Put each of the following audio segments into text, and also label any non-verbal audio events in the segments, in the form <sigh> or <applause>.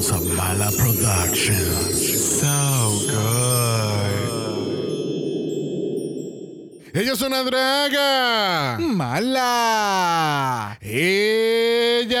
House of Mala Productions. So good. Ella es una draga. Mala. Ella.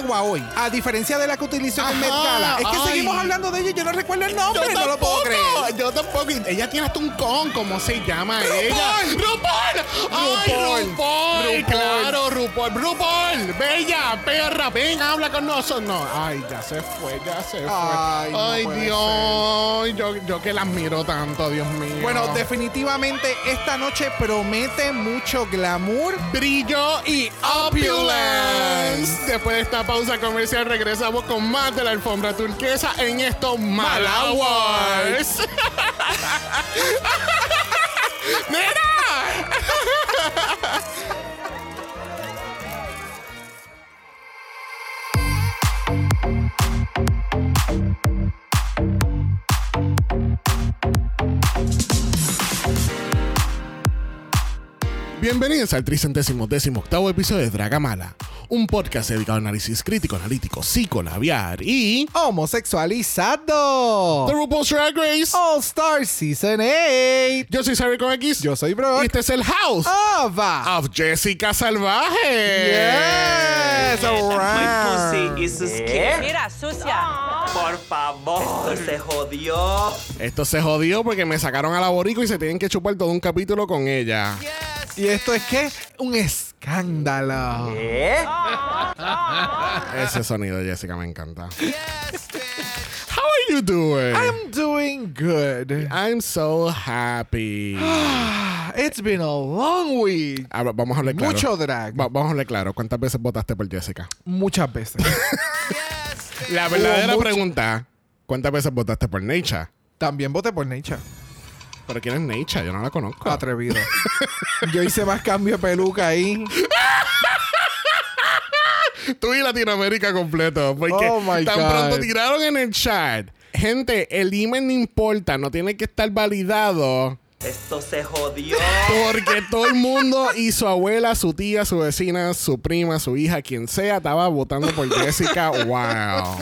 yegua hoy, a diferencia de la que utilizó en Met Gala. Es que ay. seguimos hablando de ella y yo no recuerdo el nombre, no lo puedo creer. Yo tampoco. Ella tiene hasta un con, ¿cómo se llama ella? ¡RuPaul! ¡Ay, RuPaul. Claro, RuPaul. ¡RuPaul! Bella, perra, ven, habla con nosotros. No, ay, ya se fue, ya se fue. Ay, no Ay, puede Dios. Yo, yo que la admiro tanto, Dios mío. Bueno, definitivamente esta noche promete mucho glamour. brillo y opulence. Después de esta pausa comercial regresamos con más de la alfombra turquesa en estos. <laughs> ¡Mira! Bienvenidos al tricentésimo décimo octavo episodio de Dragamala, un podcast dedicado al análisis crítico, analítico, psicolabiar y... Homosexualizado. The RuPaul's Drag Race. All Star Season 8. Yo soy Xavier con X. Yo soy Brock. Y este es el House Ava. of Jessica Salvaje. Yes, My around. pussy is scared. Mira, sucia. Por favor. Esto se jodió. Esto se jodió porque me sacaron a la boricua y se tienen que chupar todo un capítulo con ella. Y esto es que un escándalo. ¿Eh? Ese sonido, Jessica, me encanta. How are you doing? I'm doing good. I'm so happy. <sighs> It's been a long week. Ahora, vamos a hablar claro. Mucho drag. Va- vamos a hablar claro. ¿Cuántas veces votaste por Jessica? Muchas veces. <laughs> La verdadera mucho- pregunta, ¿cuántas veces votaste por Necha? También voté por Nature. ¿Pero quién es Necha? Yo no la conozco. Atrevido. Yo hice más cambio de peluca ahí. <laughs> Tú y Latinoamérica completo. Porque Oh, my tan God. pronto tiraron en el chat. Gente, el email no importa, no tiene que estar validado. Esto se jodió. Porque todo el mundo y su abuela, su tía, su vecina, su prima, su hija, quien sea, estaba votando por Jessica. Wow.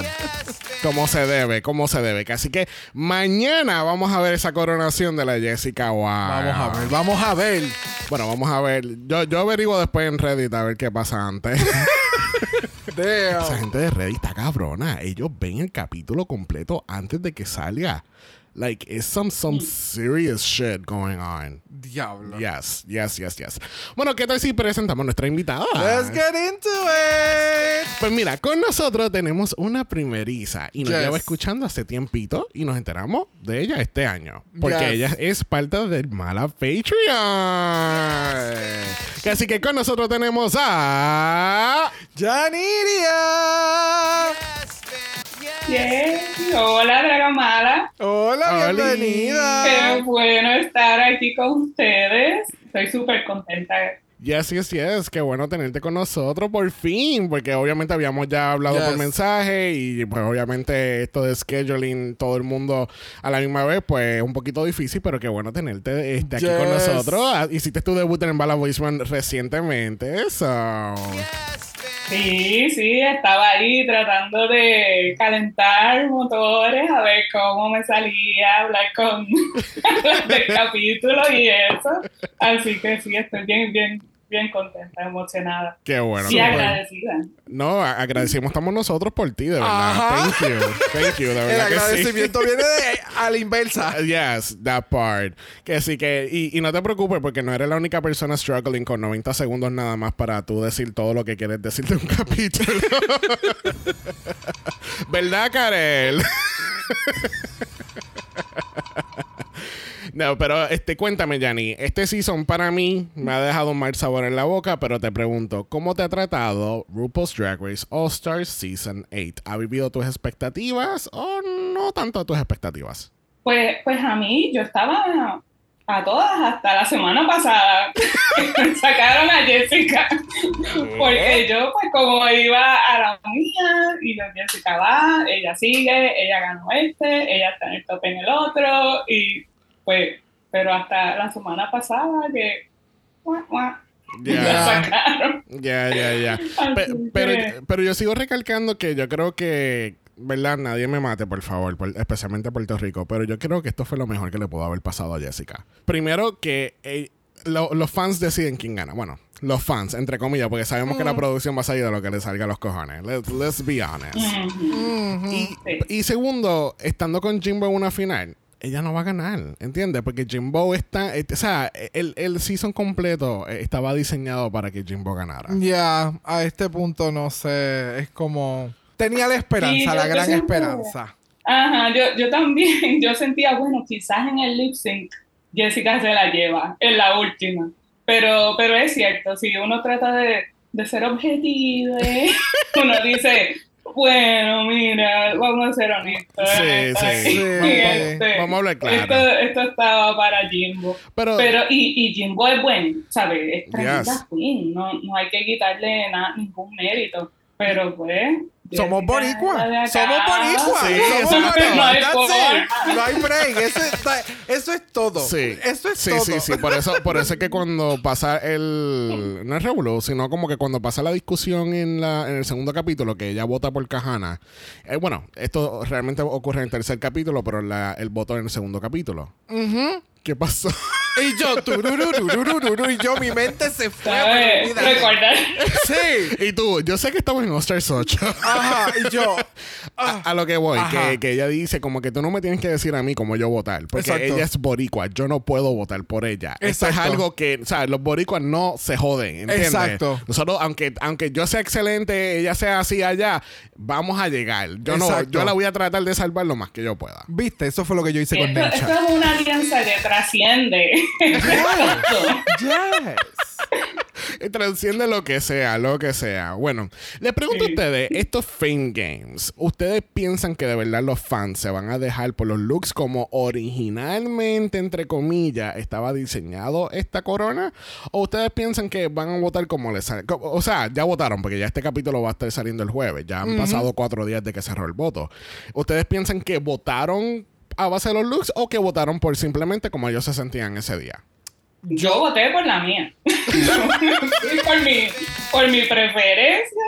Como se debe, como se debe. Así que mañana vamos a ver esa coronación de la Jessica. Wow. Vamos a ver, vamos a ver. Bueno, vamos a ver. Yo, yo averiguo después en Reddit a ver qué pasa antes. <laughs> Esa gente de Reddit está cabrona. Ellos ven el capítulo completo antes de que salga. Like, it's some, some serious shit going on. Diablo. Yes, yes, yes, yes. Bueno, ¿qué tal si presentamos a nuestra invitada? Let's get into it. Pues mira, con nosotros tenemos una primeriza y nos Yes. lleva escuchando hace tiempito y nos enteramos de ella este año. Porque Yes. ella es parte del Mala Patreon. Así que con nosotros tenemos a... Janiria. Hola, Dragamala. Hola, bienvenida. Qué bueno estar aquí con ustedes. Estoy súper contenta. Yes, yes, yes. Qué bueno tenerte con nosotros por fin. Porque obviamente habíamos ya hablado Yes. por mensaje y pues obviamente esto de scheduling todo el mundo a la misma vez pues es un poquito difícil, pero qué bueno tenerte este, aquí con Yes. nosotros. Ah, Hiciste tu debut en Bala Voiceman recientemente. Eso. Sí, sí, estaba ahí tratando de calentar motores, a ver cómo me salía, hablar con <laughs> del capítulo y eso. Así que sí, estoy bien, bien bien contenta, emocionada Qué bueno. y bueno. agradecida. No, agradecimos estamos nosotros por ti, de verdad. Ajá. Thank you. Thank you, de El verdad que sí. agradecimiento viene de, a la inversa. <laughs> Yes, that part. Que sí que, y, y no te preocupes porque no eres la única persona struggling con 90 segundos nada más para tú decir todo lo que quieres decir de un <laughs> capítulo. <laughs> ¿Verdad, Karel? No, pero este, cuéntame, Yanni. Este season para mí me ha dejado un mal sabor en la boca, pero te pregunto, ¿cómo te ha tratado RuPaul's Drag Race All Stars Season 8? ¿Ha vivido tus expectativas o no tanto tus expectativas? Pues, pues a mí, yo estaba a todas hasta la semana pasada. <laughs> Sacaron a Jessica. Porque yo, pues, como iba a la mía, y yo, Jessica va, ella sigue, ella ganó este, ella está en el top en el otro, y pues, pero hasta la semana pasada que. Ya. la. Ya, ya, pero, pero yo sigo recalcando que yo creo que, ¿verdad? Nadie me mate, por favor, por- especialmente Puerto Rico, pero yo creo que esto fue lo mejor que le pudo haber pasado a Jessica. Primero que eh, lo- los fans deciden quién gana. Bueno, los fans, entre comillas, porque sabemos que la producción va a salir de lo que le salga a los cojones. Let's, let's be honest. Ujú. Y, Sí. y segundo, estando con Jimbo en una final, ella no va a ganar, ¿entiendes? Porque Jimbo está, eh, o sea, el, el season completo eh, estaba diseñado para que Jimbo ganara. Ya, a este punto no sé, es como... Tenía la esperanza, Sí, la gran esperanza. Ajá, yo, yo también, <laughs> yo sentía, bueno, quizás en el lip sync Jessica se la lleva, en la última. Pero, pero es cierto, si uno trata de, de ser objetivo, ¿eh? <laughs> uno dice, bueno, mira, vamos a ser honestos. Sí, esta sí. <laughs> Sí. este, Vamos a hablar claro. Esto, esto estaba para Jimbo. Pero, Pero, y, y Jimbo es bueno, ¿sabes? Es tremenda Yes. queen, no, no hay que quitarle nada, ningún mérito. Pero pues. Somos acá. somos boricuas, Sí, somos No hay break, eso, está- eso es todo. Sí, Eso es sí, todo. sí, sí. Por eso, por eso es que cuando pasa el. No es revolú, sino como que cuando pasa la discusión en, la, en el segundo capítulo, que ella vota por Cajana. eh, bueno, esto realmente ocurre en el tercer capítulo, pero la- el voto en el segundo capítulo. ¿Qué pasó? <laughs> Y yo, tururururururu, y yo, mi mente se fue. ¿Sabes? Recordar. Sí. y tú, yo sé que estamos en All Stars 8. Ajá, y yo. ah, A lo que voy, que, que ella dice como que tú no me tienes que decir a mí cómo yo votar, porque Exacto. ella es boricua, yo no puedo votar por ella. Eso es algo que, o sea, los boricuas no se joden, ¿entiendes? Exacto. Nosotros, aunque, aunque yo sea excelente, ella sea así allá, vamos a llegar. Yo no, yo la voy a tratar de salvar lo más que yo pueda. Viste, eso fue lo que yo hice con Esto, esto es una alianza que trasciende. Yes. <laughs> Transciende lo que sea, lo que sea. Bueno, les pregunto a ustedes, estos Fame Games, ¿ustedes piensan que de verdad los fans se van a dejar por los looks como originalmente, entre comillas, estaba diseñado esta corona? ¿O ustedes piensan que van a votar como les sale? O sea, ya votaron, porque ya este capítulo va a estar saliendo el jueves. Ya han pasado cuatro días de que cerró el voto. ¿Ustedes piensan que votaron a base de los looks o que votaron por simplemente como ellos se sentían ese día? Yo voté por la mía. <laughs> Por, mi, por mi preferencia.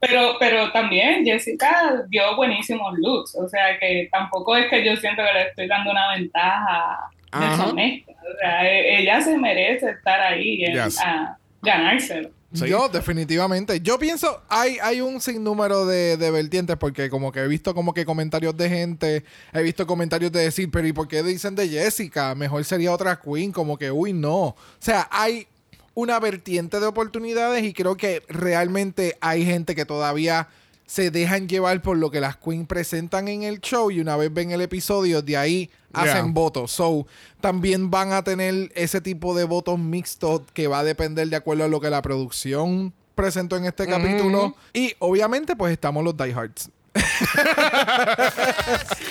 Pero, pero también Jessica dio buenísimos looks. O sea que tampoco es que yo siento que le estoy dando una ventaja deshonesta. O sea, e- ella se merece estar ahí en, Yes. a ganárselo. Sí. Yo, definitivamente. Yo pienso, hay, hay un sinnúmero de, de vertientes porque como que he visto como que comentarios de gente, he visto comentarios de decir, pero ¿y por qué dicen de Jessica? Mejor sería otra queen, como que, uy, no. O sea, hay una vertiente de oportunidades y creo que realmente hay gente que todavía se dejan llevar por lo que las queens presentan en el show y una vez ven el episodio, de ahí hacen Yeah. votos. So, también van a tener ese tipo de votos mixtos que va a depender de acuerdo a lo que la producción presentó en este capítulo. Y obviamente, pues estamos los diehards. <laughs>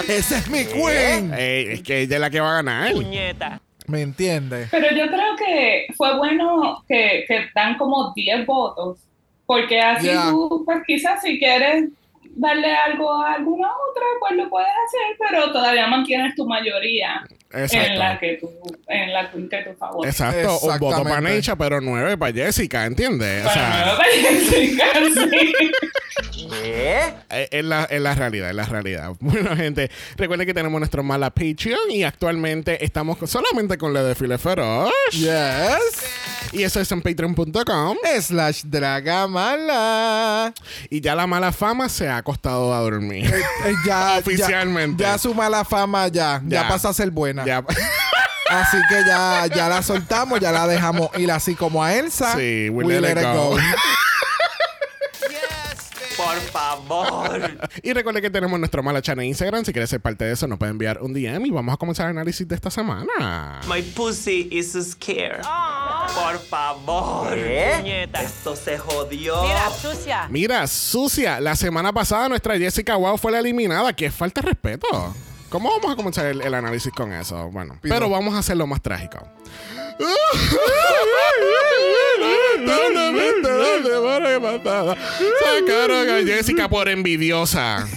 Ese es mi queen. Eh, es que ella es la que va a ganar. Puñeta. ¿Me entiendes? Pero yo creo que fue bueno que, que dan como 10 votos, porque así Yeah. tú, pues quizás si quieres darle algo a alguna otra, pues lo puedes hacer, pero todavía mantienes tu mayoría Exacto. en la que tú, en la queen que tú favoritas. Exacto, un voto para. Neisha, pero nueve para Jessica, ¿entiendes? O sea, me parece casi. ¿Qué? eh, es la, la realidad, es la realidad. <laughs> Bueno, gente, recuerden que tenemos nuestro mala Patreon y actualmente estamos solamente con la de File Feroz. Yes. Y eso es en patreon.com. Slash Dragamala. Y ya la mala fama se ha acostado a dormir. Eh, ya, <laughs> Oficialmente. Ya, ya su mala fama ya. Ya, Ya. pasa a ser buena. Ya. <laughs> Así que ya, ya la soltamos, ya la dejamos ir así como a Elsa. Sí, we let it go. <laughs> Por favor. Y recuerden que tenemos nuestro mala channel en Instagram. Si quieres ser parte de eso, nos pueden enviar un DM y vamos a comenzar el análisis de esta semana. My pussy is scared. Por favor. ¿Qué? Esto se jodió. Mira, sucia. Mira, sucia, la semana pasada nuestra Jessica Wow fue la eliminada. Que falta de respeto. ¿Cómo vamos a comenzar el, el análisis con eso? Bueno, pero vamos a hacerlo más trágico. Sacaron a Jessica por envidiosa.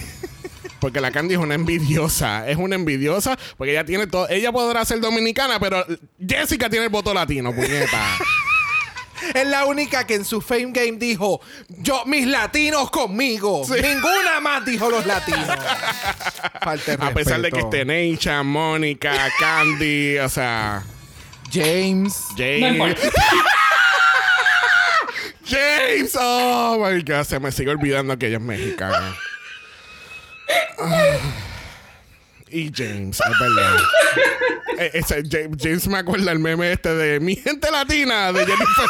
Porque la Candy es una envidiosa. Es una envidiosa porque ella tiene todo. Ella podrá ser dominicana, pero Jessica tiene el voto latino, puñeta. Es la única que en su Fame Game dijo: Yo, mis latinos conmigo. Ninguna más dijo los latinos. <laughs> Falta de A pesar de que esté Neisha, Mónica, Candy, o sea, James. James. <laughs> James, oh my god, se me sigue olvidando que ella es mexicana. <laughs> Y James, es verdad. <laughs> Eh, James, James me acuerda el meme este de mi gente latina de Jennifer.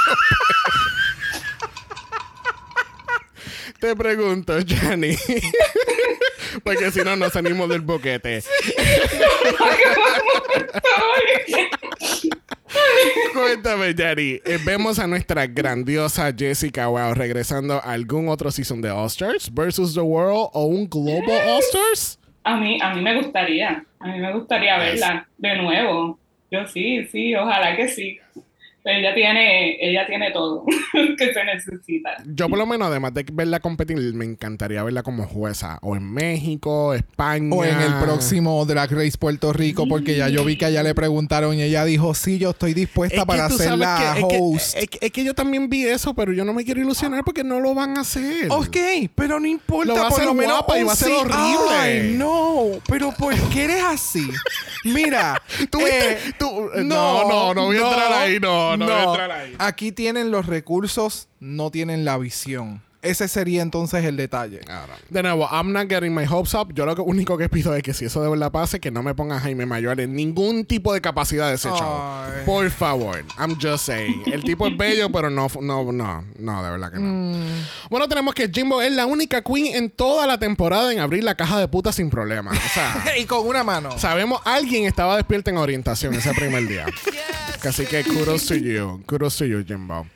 Te pregunto, Jenny. <laughs> Porque si no, nos salimos del boquete. <laughs> Cuéntame, Jenny. eh, vemos a nuestra grandiosa Jessica Wow regresando a algún otro season de All Stars versus the World o un Global All Stars. A mí, a mí me gustaría, a mí me gustaría verla de nuevo. Yo sí, sí, ojalá que sí. Ella tiene, ella tiene todo <laughs> que se necesita. Yo, por lo menos, además de verla competir, me encantaría verla como jueza. O en México, España. O en el próximo Drag Race Puerto Rico, porque ya yo vi que a ella le preguntaron y ella dijo: Sí, yo estoy dispuesta Es para tú ser la que- es que- host. Es que, es que yo también vi eso, pero yo no me quiero ilusionar porque no lo van a hacer. Ok, pero no importa, Lo va a por hacer lo menos. guapa y va a ser sí. horrible. Ay, no, pero ¿por qué eres así? Mira, <laughs> ¿Tú eh, Tú- eh, no, no, no voy a entrar ahí, no, no voy a entrar ahí. Aquí tienen los recursos, no tienen la visión. Ese sería entonces el detalle. De nuevo, I'm not getting my hopes up. Yo lo que- único que pido es que si eso de verdad pase, que no me ponga Jaime Mayor en ningún tipo de capacidad de ese show. Por favor. I'm just saying. El tipo es bello, pero no, no, no, no, de verdad que no. Mm. Bueno, tenemos que Jimbo es la única queen en toda la temporada en abrir la caja de puta sin problema. O sea, <laughs> y con una mano. sabemos, alguien estaba despierto en orientación ese primer día. <laughs> Así que kudos to you. Kudos to you, Jimbo.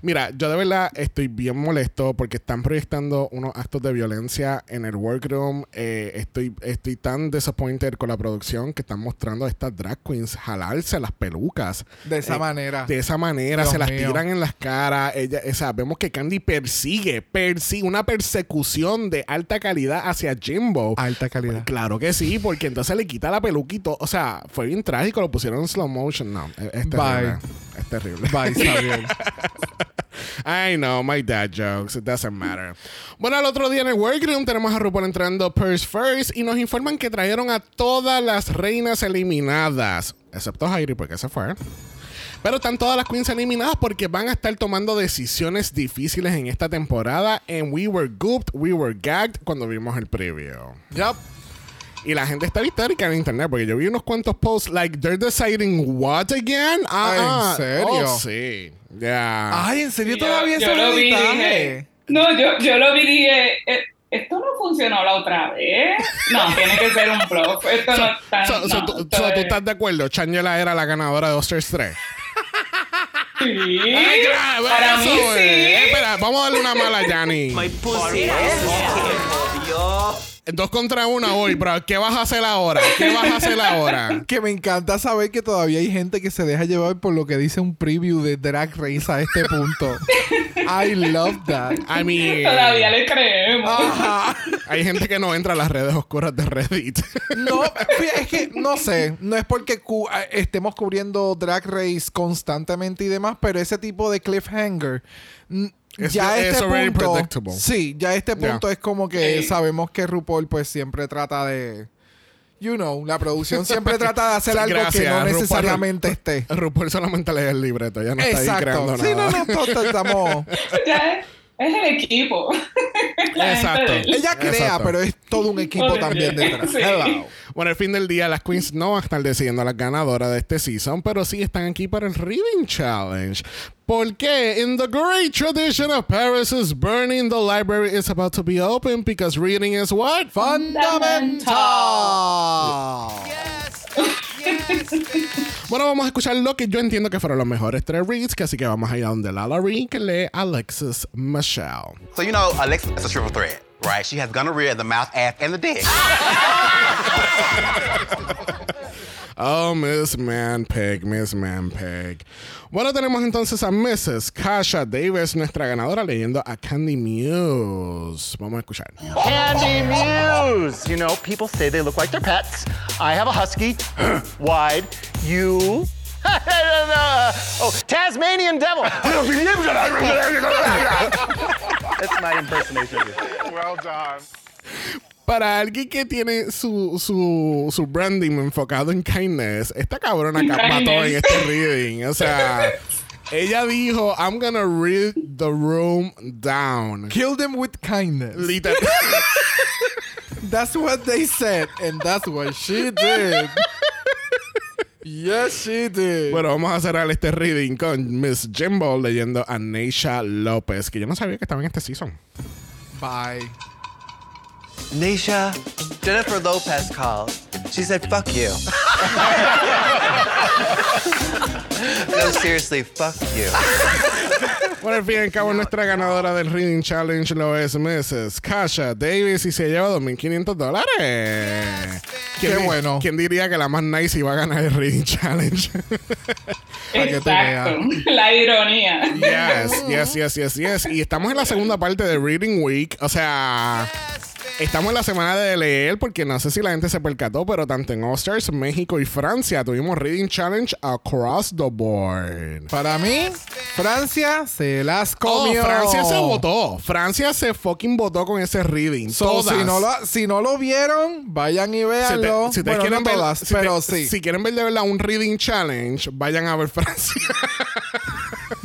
Mira, yo de verdad estoy bien molesto porque están proyectando unos actos de violencia en el workroom. Eh, estoy, estoy tan disappointed con la producción que están mostrando a estas drag queens jalarse las pelucas. De esa Eh, manera. De esa manera, Dios se las mío. tiran en las caras. Ella, o sea, vemos que Candy persigue, persigue una persecución de alta calidad hacia Jimbo. Alta calidad. Claro que sí, porque entonces le quita la peluquito. O sea, fue bien trágico, lo pusieron en slow motion. No, es, es terrible. Bye. Es terrible. Bye, <laughs> Xavier. I know, my dad jokes. It doesn't matter. Bueno, el otro día en el workroom tenemos a RuPaul entrando Purse First y nos informan que trajeron a todas las reinas eliminadas, excepto Jairi, porque se fue. Pero están todas las queens eliminadas porque van a estar tomando decisiones difíciles en esta temporada. And we were gooped, we were gagged cuando vimos el preview. yup. Y la gente está histérica en internet porque yo vi unos cuantos posts like they're deciding what again. Ah, Ah, ¿en ah. serio? Oh, sí. Ya. Ay, ¿en serio Yo- todavía yo se lo vi dije, No, yo, yo lo vi y dije, eh, esto no funcionó la otra vez. No, <laughs> tiene que ser un bluff. Esto no está. So, so no, tú, so, ¿tú es- estás de acuerdo? Changela era la ganadora de Oscars 3. Sí. Ay, claro, Para eso, mí eh. sí. Espera, vamos a darle una mala a Yanni. My pussy is scared. Dos contra una hoy, bro. ¿Qué vas a hacer ahora? ¿Qué vas a hacer ahora? <laughs> Que me encanta saber que todavía hay gente que se deja llevar por lo que dice un preview de Drag Race a este punto. I love that. I mean, Todavía le creemos. Ajá. Hay gente que no entra a las redes oscuras de Reddit. No, es que no sé, no es porque cu- estemos cubriendo Drag Race constantemente y demás, pero ese tipo de cliffhanger Es ya es este punto, predictable. sí, ya a este punto es como que sabemos que RuPaul pues siempre trata de you know, la producción siempre trata de hacer algo que no RuPaul. necesariamente esté. <laughs> RuPaul solamente lee el libreto, ya no está ahí Exacto. creando Sí, no, nada. no, todos estamos. Ya es, es el equipo. <laughs> Exacto. Ella crea, Exacto. pero es todo un equipo también <laughs> detrás. Sí. Hello. Bueno, al fin del día, las queens no van a estar decidiendo a las ganadoras de este season, pero sí están aquí para el Reading Challenge. Porque in the great tradition of Paris is burning, the library is about to be open because reading is what? Fundamental. <laughs> Bueno, vamos a escuchar lo que yo entiendo que fueron los mejores tres reads, que así que vamos a ir a donde Lala Reed, que lee Alexis Michelle. So you know, Alexa is a triple threat, right? She has gonorrhea the mouth, ass, and the dick. <laughs> Oh, Miss Man Manpeg, Miss Man Manpeg. Bueno, tenemos entonces a Mrs. Kasha Davis, nuestra ganadora, leyendo a Candy Muse. Vamos a escuchar. Candy Muse. You know, people say they look like their pets. I have a husky, <gasps> wide. You. <laughs> oh, Tasmanian devil. <laughs> That's my impersonation of you. well done. Para alguien que tiene su, su, su branding enfocado en kindness, esta cabrona mató en este reading. O sea, ella dijo, I'm gonna read the room down. Kill them with kindness. Literal. <laughs> That's what they said, and that's what she did. yes, she did. Bueno, vamos a cerrar este reading con Miss Jimbo leyendo a Neisha López, que yo no sabía que estaba en este season. Bye. Nisha, Jennifer Lopez called. She said, fuck you. <laughs> no, seriously, fuck you. Bueno, al fin y al cabo, nuestra ganadora del Reading Challenge lo es Mrs. Kasha Davis y se lleva 2.500 dólares. Qué bueno. ¿Quién diría que la más nice iba a ganar el Reading Challenge? <laughs> Exacto. <laughs> La ironía. yes, yes, yes, yes, yes. Y estamos en la segunda parte de Reading Week. O sea, estamos en la semana de leer porque no sé si la gente se percató, pero tanto en All Stars, México y Francia tuvimos Reading Challenge across the board. Para mí, Francia se las Oh, comió. Francia se votó. Francia se fucking votó con ese reading. So, Todas. si, no lo, si no lo vieron, vayan y Si te- véanlo. si te bueno, quieren no ver, todas, si te- pero sí. si quieren ver de verdad un reading challenge, vayan a ver Francia. <laughs>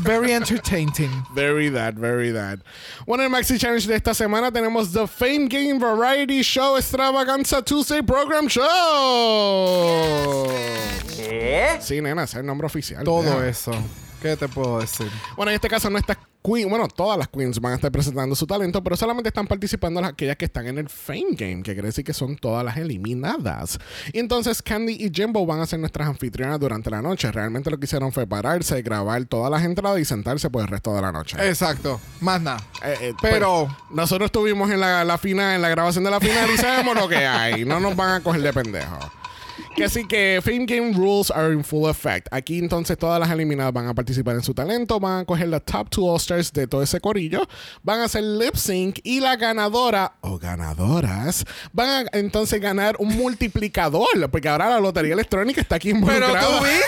Very entertaining. very that, very that. Bueno, el Maxi Challenge de esta semana tenemos The Fame Game Variety Show Extravaganza Tuesday Program Show. Sí, nena, es el nombre oficial. Todo Ya. eso. ¿Qué te puedo decir? Bueno, en este caso no está Queen, bueno, todas las queens van a estar presentando su talento, pero solamente están participando las- aquellas que están en el Fame Game, que quiere decir que son todas las eliminadas. Y entonces Candy y Jimbo van a ser nuestras anfitrionas durante la noche. Realmente lo que hicieron fue pararse, grabar todas las entradas y sentarse por el resto de la noche. Exacto. Más nada. Eh, eh, pero- pues, nosotros estuvimos en la, la final, en la grabación de la final y sabemos lo que hay. No nos van a coger de pendejo. Que así que Fame Game Rules are in full effect. Aquí entonces todas las eliminadas van a participar en su talento, van a coger la top two All-Stars de todo ese corillo, van a hacer lip sync y la ganadora o ganadoras van a entonces ganar un multiplicador, porque ahora la lotería electrónica está aquí Pero involucrada. tú <laughs>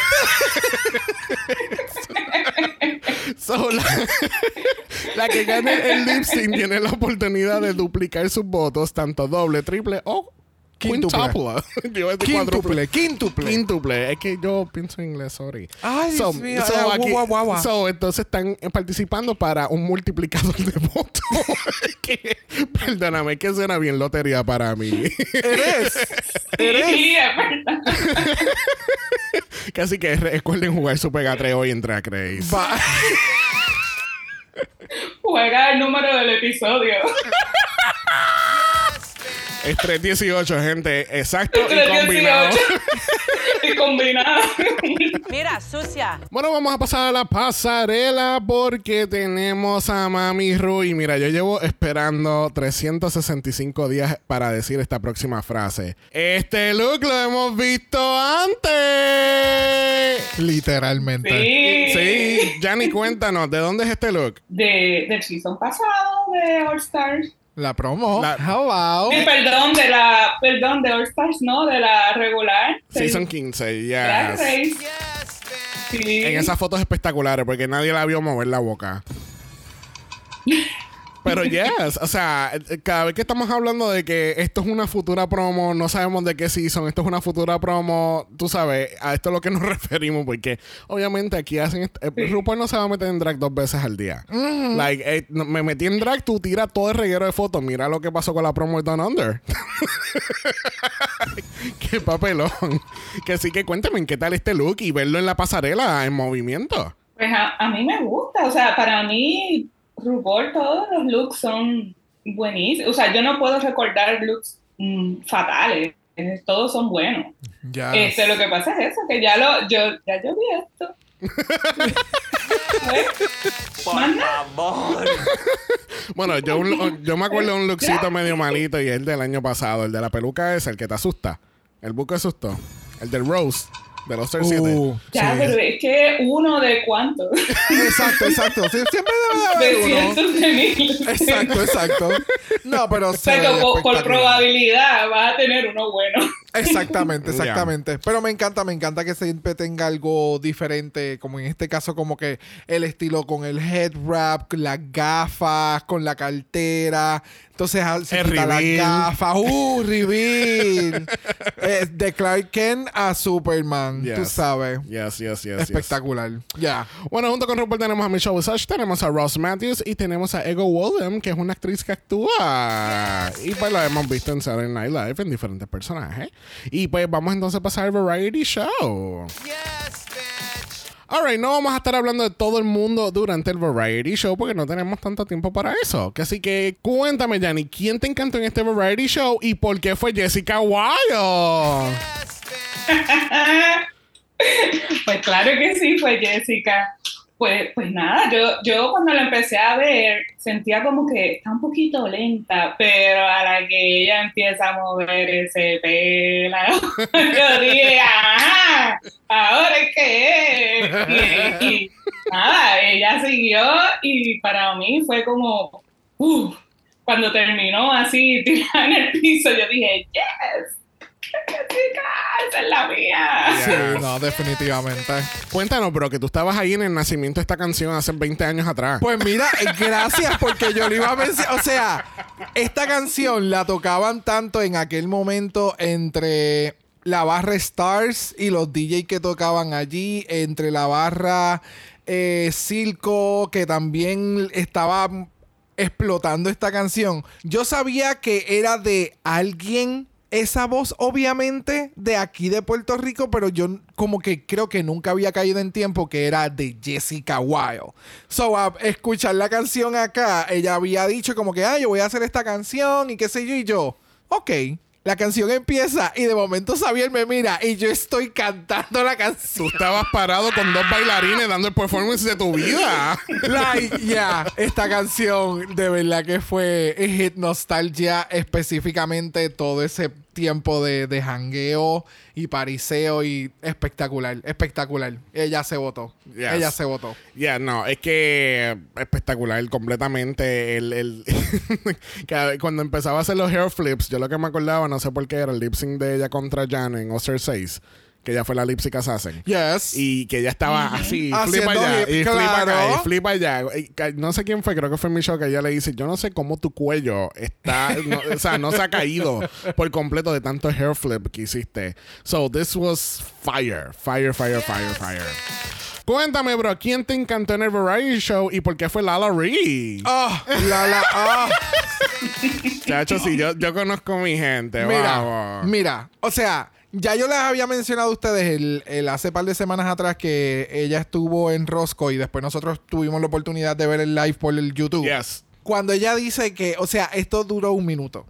So, la, la que gane el lip sync tiene la oportunidad de duplicar sus votos, tanto doble, triple o Quíntuple. quintuple. Yo iba a decir cuádruple. Quíntuple, quíntuple. Quíntuple. Es que yo pienso en inglés, sorry. Ay, Dios mío, aquí- guau, guau, guau. so, entonces están participando para un multiplicador de votos. <laughs> que, perdóname, que suena bien lotería para mí. Eres. Sí, es verdad. <laughs> Casi que recuerden jugar su Pega 3 hoy entre a Craze. Va- Juega el número del episodio. <laughs> Es 318, gente. Exacto y 318. combinado. <laughs> y combinado. Mira, sucia. Bueno, vamos a pasar a la pasarela porque tenemos a Mami Ru. Y mira, yo llevo esperando 365 días para decir esta próxima frase. Este look lo hemos visto antes. Literalmente. Sí. Sí, Yanni, cuéntanos, ¿de dónde es este look? De, del season pasado de All Stars. La promo. La- Hello. Sí, perdón, de la, perdón, de All Stars, no, de la regular. Season 15, Drag yes. Sí. En esas fotos espectaculares, porque nadie la vio mover la boca. <laughs> Pero yes, o sea, cada vez que estamos hablando de que esto es una futura promo, no sabemos de qué season, esto es una futura promo, tú sabes, a esto es lo que nos <laughs> referimos, porque obviamente aquí hacen, eh, RuPaul no se va a meter en drag dos veces al día. Like, eh, me metí en drag, tú tira todo el reguero de fotos, mira lo que pasó con la promo de Down Under. <laughs> qué papelón. Que sí que cuéntame en qué tal este look y verlo en la pasarela en movimiento. Pues a, a mí me gusta, o sea, para mí, RuPaul, todos los looks son buenísimos. O sea, yo no puedo recordar looks mm, fatales, todos son buenos. Ya. Este, lo que pasa es eso, que ya lo, yo, ya yo vi esto. ¿Ves? <laughs> Por Manda. favor. <laughs> Bueno, yo, un- yo me acuerdo de un lookcito medio malito y el del año pasado. El de la peluca es el que te asusta. El buco de susto. El del Rose. De los 7. Uh, Ya, sí. pero es que uno de cuántos. Exacto, exacto. Sí, siempre debe de haber uno. cientos de miles. Exacto, exacto. No, pero O sea, por, probabilidad vas a tener uno bueno. Exactamente, <laughs> exactamente. Pero me encanta, me encanta que siempre tenga algo diferente, como en este caso, como que el estilo con el head wrap, con las gafas, con la cartera. Entonces se El quita las gafas. ¡Uh, <laughs> reveal! Eh, de Clark Kent a Superman, tú sabes. Yes, yes, yes, yes. Espectacular. Ya. Bueno, junto con RuPaul tenemos a Michelle Visage, tenemos a Ross Matthews y tenemos a Ego Wollem, que es una actriz que actúa. Y pues la hemos visto en Saturday Night Live en diferentes personajes. Y pues vamos entonces a pasar al Variety Show. Alright, no vamos a estar hablando de todo el mundo durante el Variety Show porque no tenemos tanto tiempo para eso. Así que cuéntame, Yanni, ¿quién te encantó en este Variety Show y por qué fue Jessica Wild? <laughs> Pues claro que sí, fue Jessica. Pues, pues nada, yo, yo cuando la empecé a ver sentía como que está un poquito lenta, pero a la que ella empieza a mover ese pelo, <laughs> yo dije, ¡ajá! ¿Ahora es que es? Y, nada, ella siguió y para mí fue como, ¡uf! cuando terminó así <laughs> tirada en el piso, yo dije, ¡yes! ¡Esa es la mía! Sí, no, definitivamente. Cuéntanos, bro, que tú estabas ahí en el nacimiento de esta canción hace 20 años atrás. Pues mira, gracias porque yo le iba a mencionar. O sea, esta canción la tocaban tanto en aquel momento entre la barra Stars y los DJ que tocaban allí, entre la barra eh, Circo, que también estaba explotando esta canción. Yo sabía que era de alguien. Esa voz, obviamente, de aquí de Puerto Rico, pero yo como que creo que nunca había caído en tiempo que era de Jessica Wilde. So, a escuchar la canción acá, ella había dicho como que, ah, yo voy a hacer esta canción y qué sé yo, y yo, ok. La canción empieza y de momento Xavier me mira y yo estoy cantando la Tú canción. estabas parado con dos bailarines dando el performance de tu vida. <laughs> Like, ya, esta canción de verdad que fue hit nostalgia, específicamente todo ese tiempo de, de jangueo y pariseo y espectacular, espectacular. Ella se votó. Yes. Ella se votó. Ya, no, es que espectacular completamente. El, el <laughs> cuando empezaba a hacer los hair flips, yo lo que me acordaba, no sé por qué, era el lip sync de ella contra Jan en Oster 6, que ella fue la lip sync assassin. Yes. Y que ella estaba así, Haciendo flipa allá, hip, y flipa acá, claro. y flipa allá. Y no sé quién fue, creo que fue Michelle que ella le dice, yo no sé cómo tu cuello está, no- o sea, no se ha caído por completo de tanto hair flip que hiciste. So, this was fire, fire, fire, fire, fire. Cuéntame, bro, ¿quién te encantó en el Variety Show y por qué fue Lala Ree? Ah, la, la, <laughs> ah. Chacho, sí, yo, yo conozco a mi gente, Mira, vamos. mira, o sea, ya yo les había mencionado a ustedes el, el hace par de semanas atrás que ella estuvo en Roscoe y después nosotros tuvimos la oportunidad de ver el live por el YouTube. Yes. Cuando ella dice que, o sea, esto duró un minuto.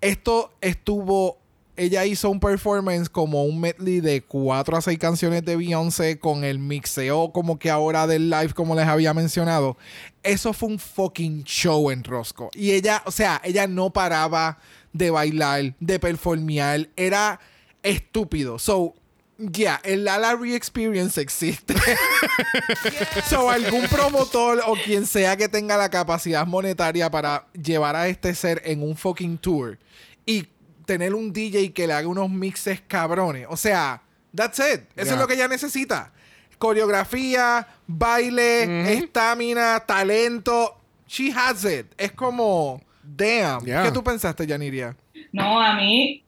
Esto estuvo, ella hizo un performance como un medley de cuatro a seis canciones de Beyoncé con el mixeo como que ahora del live como les había mencionado. Eso fue un fucking show en Roscoe. Y ella, o sea, ella no paraba de bailar, de performear. Era estúpido. So, Ya, el Lala Re-Experience existe. <laughs> so, algún promotor o quien sea que tenga la capacidad monetaria para llevar a este ser en un fucking tour y tener un DJ que le haga unos mixes cabrones. O sea, that's it. Eso es lo que ella necesita. Coreografía, baile, estamina, talento. She has it. Es como, damn. ¿Qué tú pensaste, Yaniria? No, a mí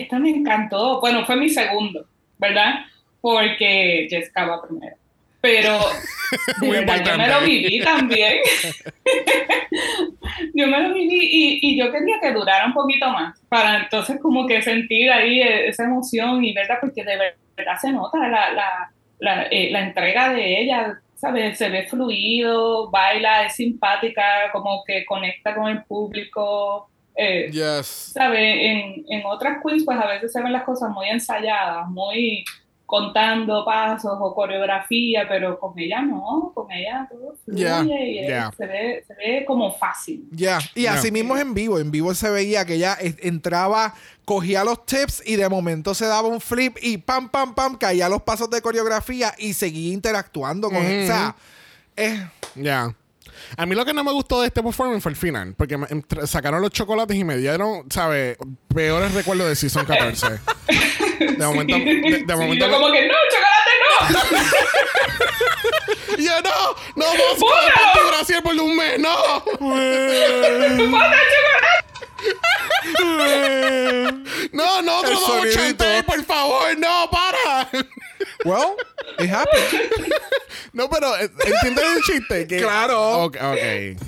esta me encantó. Bueno, fue mi segundo, ¿verdad? Porque Jessica va primero. Pero <laughs> de verdad, yo me lo viví también. <laughs> yo me lo viví y, y yo quería que durara un poquito más para entonces como que sentir ahí eh, esa emoción y verdad, porque de verdad se nota la, la, la, eh, la entrega de ella, ¿sabes? Se ve fluido, baila, es simpática, como que conecta con el público. Eh, Yes. ¿sabe? En, en otras queens, pues a veces se ven las cosas muy ensayadas, muy contando pasos o coreografía, pero con ella no, con ella todo fluye Ya, y ya. se, ve, se ve como fácil. Ya, y Ya. así mismo es en vivo. En vivo se veía que ella eh, entraba, cogía los tips y de momento se daba un flip y pam, pam, pam, caía los pasos de coreografía y seguía interactuando con él. O sea, es. Ya. A mí lo que no me gustó de este performance fue el final, porque me- entre- sacaron los chocolates y me dieron, ¿sabes? Peores recuerdos de Season 14. <laughs> De momento, de, de Sí, momento yo como que no, chocolate no. <laughs> Y yo, no, no, vos tu Brasil por un mes, no. <laughs> ¡Bota no, no, otro El double sonidito. chanté, por favor, no, para. Well, it happened. No, pero eh, ¿entiendes el chiste? Que, Claro. Ok, ok.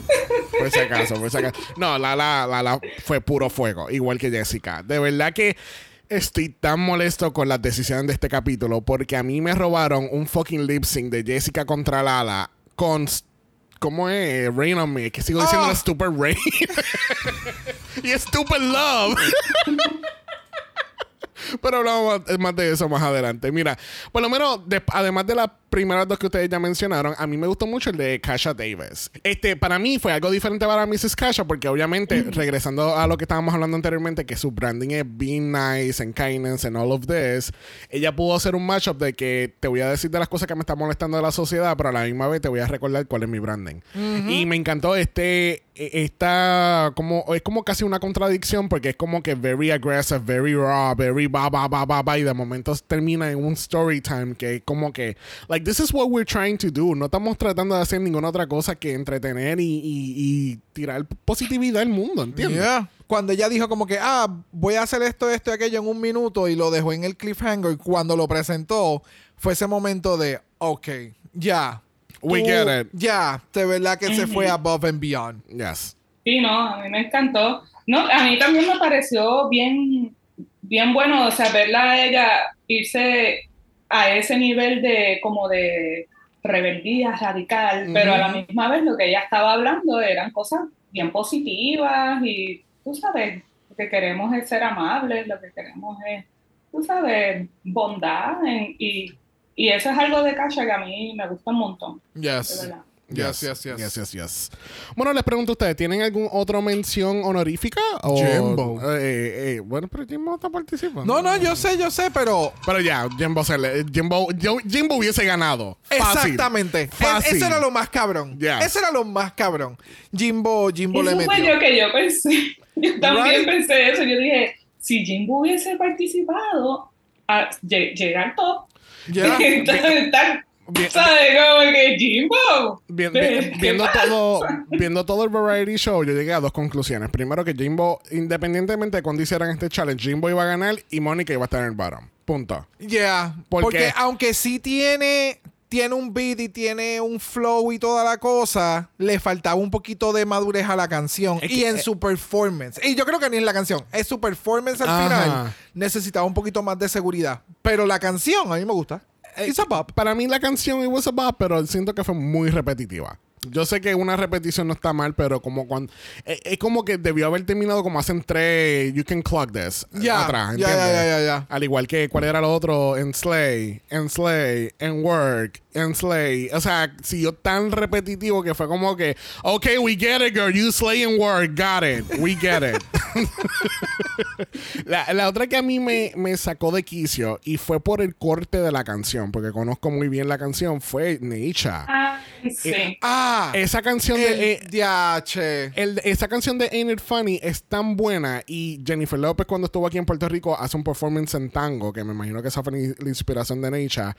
Por si acaso, por si acaso. No, la, la, la, la fue puro fuego, igual que Jessica. De verdad que estoy tan molesto con las decisiones de este capítulo porque a mí me robaron un fucking lip sync de Jessica contra Lala con. ¿Cómo es? Rain on Me. Que sigo diciendo Oh. Stupid Rain. <laughs> y Stupid Love. <laughs> Pero hablamos más, más de eso más adelante. Mira, por lo menos, de- además de las primeras dos que ustedes ya mencionaron, a mí me gustó mucho el de Kasha Davis. Este, para mí fue algo diferente para Mrs. Kasha, porque obviamente, regresando a lo que estábamos hablando anteriormente, que su branding es being nice and kindness and all of this, ella pudo hacer un matchup de que te voy a decir de las cosas que me están molestando de la sociedad, pero a la misma vez te voy a recordar cuál es mi branding. Y me encantó este, e- esta, como, es como casi una contradicción, porque es como que very aggressive, very raw, very ba, ba, ba, ba, ba, y de momento termina en un story time que es como que, like, this is what we're trying to do. No estamos tratando de hacer ninguna otra cosa que entretener y, y- y tirar positividad al mundo, ¿entiendes? Yeah. Cuando ella dijo como que, ah, voy a hacer esto, esto y aquello en un minuto y lo dejó en el cliffhanger, cuando lo presentó, fue ese momento de, ok, ya. We Tú- get it. Ya, de verdad que se fue above and beyond. Yes. Sí, no, a mí me encantó. No, a mí también me pareció bien, bien bueno, o sea, verla a ella irse a ese nivel de como de rebeldía radical, pero a la misma vez lo que ella estaba hablando eran cosas bien positivas y tú sabes, lo que queremos es ser amables, lo que queremos es, tú sabes, bondad en- y, y eso es algo de Kasha que a mí me gusta un montón, de Yes. verdad. Yes, yes, yes. Yes, yes, yes. Bueno, les pregunto a ustedes, ¿tienen algún otro mención honorífica? O, Jimbo. Eh, eh, bueno, pero Jimbo está participando. No, no, yo sé, yo sé, pero Pero ya, Jimbo, se le- Jimbo, Jimbo hubiese ganado. Fácil. Exactamente. Es- Fácil. eso era lo más cabrón. Yes. Eso era lo más cabrón. Jimbo, Jimbo le Eso fue metió. yo que yo pensé. <laughs> Yo también Right. pensé eso. Yo dije, si Jimbo hubiese participado, a, lle- llega al top. Ya. <laughs> Entonces, ¿Sabes? Como que Jimbo. Bien- ¿qué- bien- qué viendo, todo, viendo todo el variety show, yo llegué a dos conclusiones. Primero, que Jimbo, independientemente de cuando hicieran este challenge, Jimbo iba a ganar y Mónica iba a estar en el bottom. Punto. Yeah. ¿Por Porque qué? aunque sí tiene, tiene un beat y tiene un flow y toda la cosa, le faltaba un poquito de madurez a la canción Es y que- en su performance. Y yo creo que ni en la canción, es su performance al Ajá. final. Necesitaba un poquito más de seguridad. Pero la canción a mí me gusta. It's a pop. Para mí la canción It Was a Bop, pero siento que fue muy repetitiva. Yo sé que una repetición no está mal, pero como cuando... Es, es como que debió haber terminado como hacen tres You Can Clock This eh, Ya, atrás, ya, ¿entiendes? ya, ya, ya, ya. Al igual que cuál era lo otro en Slay, en Slay, en Work, en Slay. O sea, siguió tan repetitivo que fue como que, ok, we get it, girl, you slay and work, got it, we get it. <laughs> La, la otra que a mí me, me sacó de quicio y fue por el corte de la canción, porque conozco muy bien la canción, fue Neisha. Ay, sí. Ah, Esa canción de... eh, DH. el- esa canción de Ain't It Funny es tan buena y Jennifer López cuando estuvo aquí en Puerto Rico hace un performance en tango que me imagino que esa fue la la inspiración de Neisha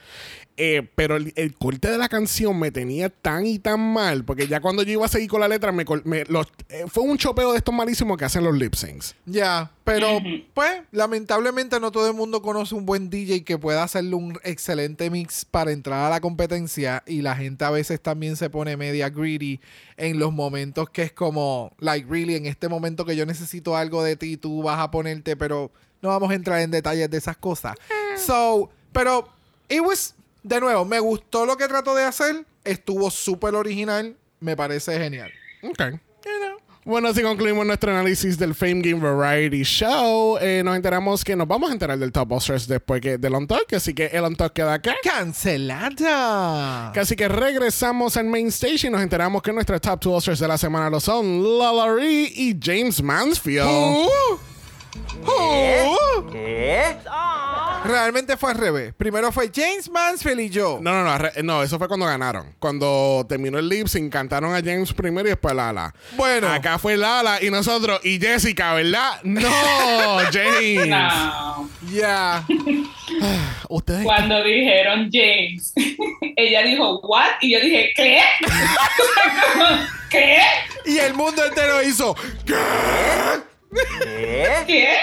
Eh, pero el, el corte de la canción me tenía tan y tan mal porque ya cuando yo iba a seguir con la letra me, me- los- eh, fue un chopeo de estos malísimos que hacen los lip syncs. Ya, pero pues lamentablemente no todo el mundo conoce un buen DJ que pueda hacerle un excelente mix para entrar a la competencia y la gente a veces también se pone media greedy en los momentos que es como, like really, en este momento que yo necesito algo de ti, tú vas a ponerte, pero no vamos a entrar en detalles de esas cosas. So, pero it was, de nuevo, me gustó lo que trató de hacer, estuvo súper original, me parece genial. Ok. Bueno, así concluimos nuestro análisis del Fame Game Variety Show. Eh, nos enteramos que nos vamos a enterar del Top Busters después que, del On Talk, así que el On Talk queda acá. ¡Cancelada! Así que regresamos al main stage y nos enteramos que nuestros top two Oscars de la semana lo son Lala Ree y James Mansfield. Uh, uh. ¿Qué? Realmente fue al revés. Primero fue James Mansfield y yo. No, no, no, re- no, eso fue cuando ganaron. Cuando terminó el lip sync, cantaron a James primero y después Lala. Bueno. Acá fue Lala y nosotros y Jessica, ¿verdad? No, <laughs> James. No. Ya. <sighs> Ustedes. Cuando dijeron James, <laughs> ella dijo, ¿what? Y yo dije, ¿qué? <laughs> ¿Qué? Y el mundo entero hizo. ¿Qué?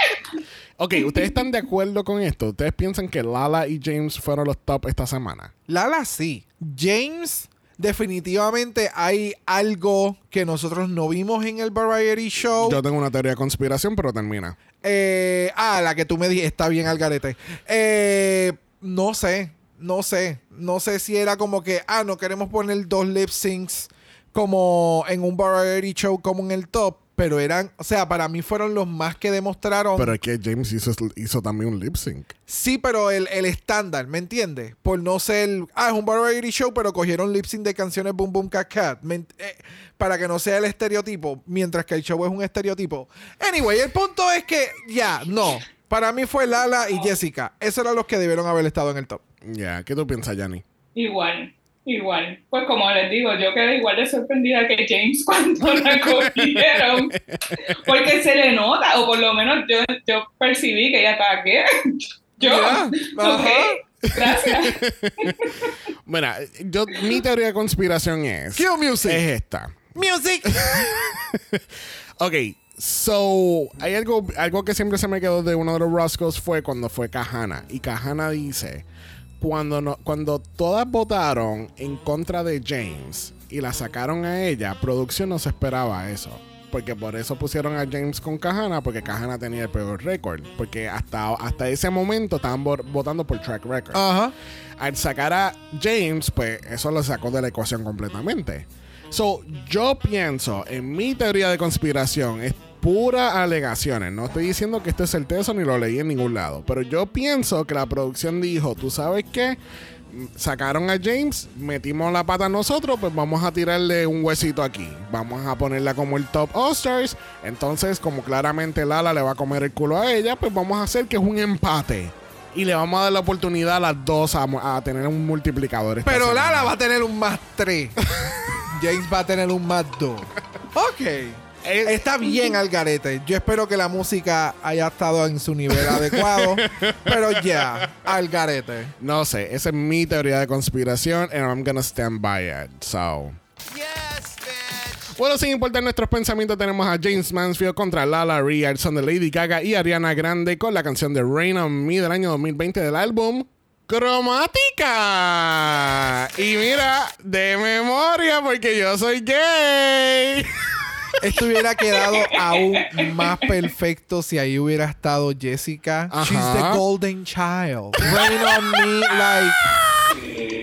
Ok, ¿ustedes están de acuerdo con esto? ¿Ustedes piensan que Lala y James fueron los top esta semana? Lala sí. James, definitivamente hay algo que nosotros no vimos en el Variety Show. Yo tengo una teoría de conspiración, pero termina. Eh, ah, la que tú me dijiste, está bien al garete. Eh, no sé, no sé. No sé si era como que, ah, no queremos poner dos lip syncs como en un variety show como en el top. Pero eran, o sea, para mí fueron los más que demostraron. Pero es que James hizo, hizo también un lip sync. sí, pero el, el estándar, ¿me entiendes? Por no ser, ah, es un variety show, pero cogieron lip sync de canciones Boom Boom Cat Cat. Me eh, para que no sea el estereotipo, mientras que el show es un estereotipo. Anyway, el punto es que, ya, no. Para mí fue Lala y Jessica. Esos eran los que debieron haber estado en el top. Ya, ¿qué tú piensas, Yanni? Igual, igual. Pues como les digo, yo quedé igual de sorprendida que James <laughs> cuando la cogieron. Porque se le nota, o por lo menos yo, yo percibí que ella estaba aquí. Yo, ok, gracias. <laughs> Mira, yo, mi teoría de conspiración es. Cue music. Es esta. Music. <laughs> Ok, so, hay algo, algo que siempre se me quedó de uno de los Roscos fue cuando fue Kahana. Y Kahana dice: cuando, no, cuando todas votaron en contra de James y la sacaron a ella, producción no se esperaba eso. Porque por eso pusieron a James con Kahana, porque Kahana tenía el peor récord. Porque hasta, hasta ese momento estaban vo- votando por track record. Ajá. Al sacar a James, pues eso lo sacó de la ecuación completamente. So, yo pienso, en mi teoría de conspiración, es pura alegaciones. No estoy diciendo que esto es certeza ni lo leí en ningún lado. Pero yo pienso que la producción dijo, ¿tú sabes qué? Sacaron a James, metimos la pata nosotros, pues vamos a tirarle un huesito aquí. Vamos a ponerla como el top All-Stars. Entonces, como claramente Lala le va a comer el culo a ella, pues vamos a hacer que es un empate. Y le vamos a dar la oportunidad a las dos a, a tener un multiplicador. Pero semana. Lala va a tener un más 3. <laughs> James va a tener un más 2. Ok. Está bien al garete. Yo espero que la música haya estado en su nivel <laughs> adecuado. pero ya, al garete. No sé, esa es mi teoría de conspiración and I'm gonna stand by it. So. Bueno, sin importar nuestros pensamientos, tenemos a James Mansfield contra Lala Rhea, el son de Lady Gaga y Ariana Grande con la canción de Rain on Me del año 2020 del álbum Cromática. Y mira, de memoria, porque yo soy gay. <laughs> Esto hubiera quedado aún más perfecto si ahí hubiera estado Jessica. Ajá. She's the golden child. Rain on me like.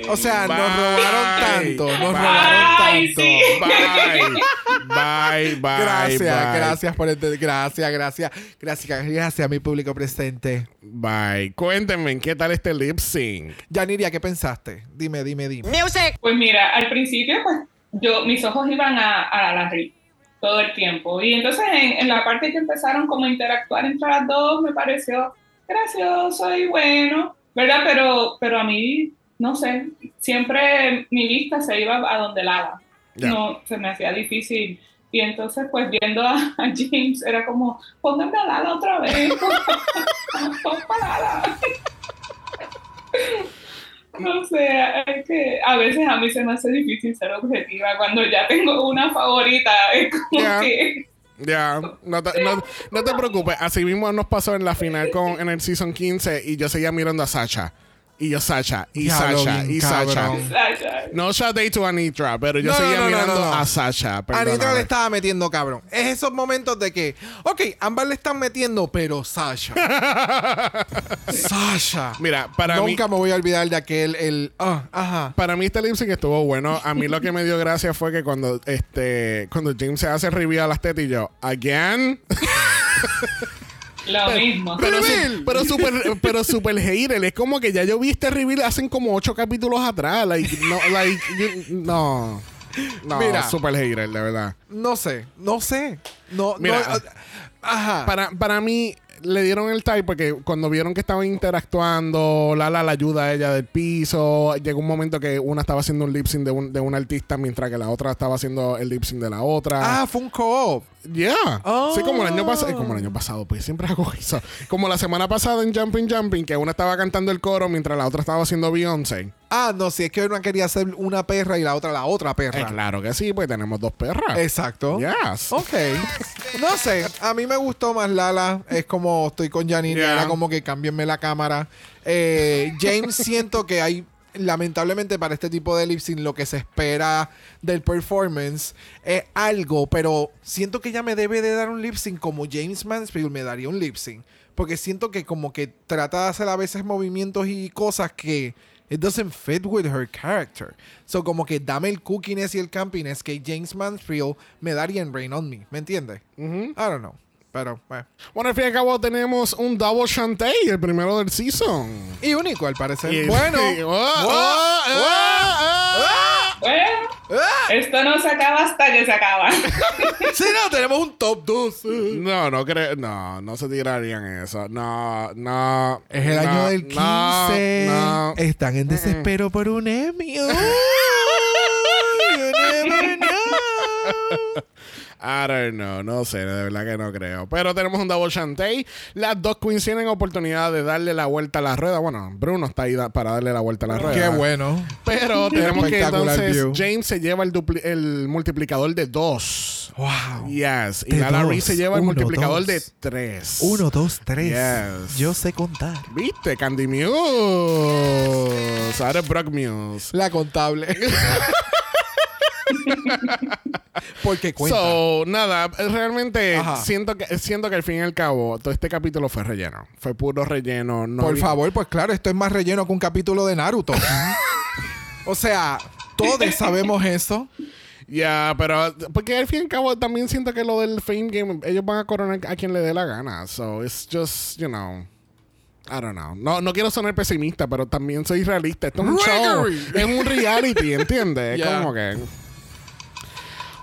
O sea, nos robaron tanto. Nos robaron tanto. sí. Bye, bye, bye. Gracias, bye. gracias por el gracias, gracias, gracias, gracias a mi público presente. Bye. Cuéntenme, ¿qué tal este lip sync? Yaniria, ¿qué pensaste? Dime, dime, dime. Pues mira, al principio, pues, yo, mis ojos iban a, a la RI. Todo el tiempo. Y entonces en, en la parte que empezaron como a interactuar entre las dos, me pareció gracioso y bueno, ¿verdad? Pero, pero a mí, no sé, siempre mi vista se iba a donde Lala. Ya. No, se me hacía difícil. Y entonces, pues viendo a, a James, era como, pónganme a Lala otra vez. <laughs> Pon para Lala. No sé, es que a veces a mí se me hace difícil ser objetiva. Cuando ya tengo una favorita, <laughs> es como que. Ya, no te, no, no te preocupes. Así mismo nos pasó en la final con en el season 15 y yo seguía mirando a Sacha. Y yo Sacha, y Diablo, bien y. Sacha. No Shade to Anitra, pero yo No, no, seguía no, no, mirando no, no. a Sacha. Anitra perdóname. le estaba metiendo cabrón. Es esos momentos de que, ok, ambas le están metiendo, pero Sasha. <laughs> Sasha. Mira, para mí, Nunca me voy a olvidar de aquel, el, ah, ajá. para mí este lip sync estuvo bueno. A mí lo que me dio gracia fue que cuando este cuando James se hace reveal a las tetas y yo, again. <laughs> Lo mismo. Pero, su- pero super, pero super hater. Es como que ya yo vi este reveal hacen como ocho capítulos atrás. Like, no, like, you- no. No, Mira. super hater, de verdad. No sé, no sé. No, Mira. no. Ajá. Para, para mí, le dieron el type porque cuando vieron que estaban interactuando, Lala la ayuda a ella del piso. Llegó un momento que una estaba haciendo un lip sync de un, de un artista mientras que la otra estaba haciendo el lip sync de la otra. Ah, fue un co-op. Yeah. Oh. Sí, como el año pasado. Como el año pasado, pues siempre hago eso. Como la semana pasada en Jumping Jumping, que una estaba cantando el coro mientras la otra estaba haciendo Beyoncé. Ah, no, si es que una quería ser una perra y la otra la otra Eh, perra. claro que sí, pues tenemos dos perras. Exacto. Yes. Ok. No sé, a mí me gustó más Lala. Es como estoy con Janine, Yeah. era como que cámbienme la cámara. Eh, James, <laughs> siento que hay, lamentablemente para este tipo de lip sync, lo que se espera del performance es algo, pero siento que ella me debe de dar un lip sync como James Mansfield me daría un lip sync. Porque siento que como que trata de hacer a veces movimientos y cosas que it doesn't fit with her character. So como que dame el cookiness y el campiness que James Mansfield me daría en Rain on Me. ¿Me entiendes? I don't know. Pero, bueno. Bueno, al fin y al cabo tenemos un Double Shantae, el primero del season. Y único al parecer. Y- bueno. y- oh, oh, oh, oh. Bueno, Ah. esto no se acaba hasta que se acaba. <laughs> Sí, no, tenemos un top 2. No, no creo, no, no se tirarían eso. No, no. Es el no, año del 15. No, no. Están en desespero por un Emmy. Uy, you never know. I don't know, no sé, de verdad que no creo. Pero tenemos un Double Shantae. Las dos queens tienen oportunidad de darle la vuelta a la rueda. Bueno, Bruno está ahí para darle la vuelta a la rueda. Qué bueno. Pero <laughs> tenemos que entonces view. James se lleva el, el multiplicador de dos. Wow. Yes. Y Lala. Reese se lleva el multiplicador dos. de tres. Uno, dos, tres. Yes. Yo sé contar. ¿Viste? Candy Muse. Ahora es Brock Muse. La contable. <laughs> <laughs> Porque cuenta. So, nada, realmente Ajá. siento que, siento que al fin y al cabo todo este capítulo fue relleno. Fue puro relleno. No Por vi- favor, pues claro, esto es más relleno que un capítulo de Naruto. <laughs> o sea, todos sabemos eso. Ya, pero porque al fin y al cabo también siento que lo del Fame Game, ellos van a coronar a quien le dé la gana. So, it's just, you know. I don't know. No, no quiero sonar pesimista, pero también soy realista. Esto es un show. Es un reality, ¿entiendes? <laughs> Es Yeah. como que.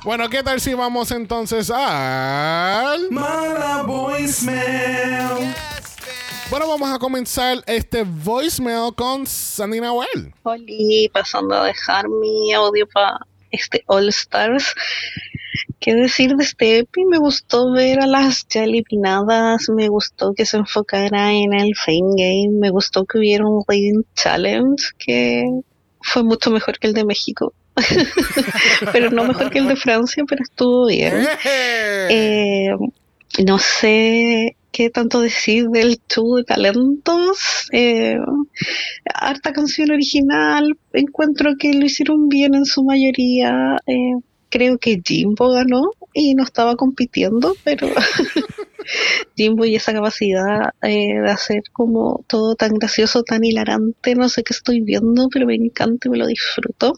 Bueno, ¿qué tal si vamos entonces al. Mala voicemail. Bueno, vamos a comenzar este voicemail con Sandy Nahuel. Oli, pasando a dejar mi audio para este All Stars. ¿Qué decir de este EPI? Me gustó ver a las ya eliminadas, me gustó que se enfocara en el Fame Game, me gustó que hubiera un Rating Challenge que fue mucho mejor que el de México. <laughs> pero no mejor que el de Francia, pero estuvo bien. Eh, no sé qué tanto decir del show de talentos. Eh, harta canción original. Encuentro que lo hicieron bien en su mayoría. Eh, creo que Jimbo ganó y no estaba compitiendo, pero <laughs> Jimbo y esa capacidad eh, de hacer como todo tan gracioso, tan hilarante, no sé qué estoy viendo, pero me encanta y me lo disfruto.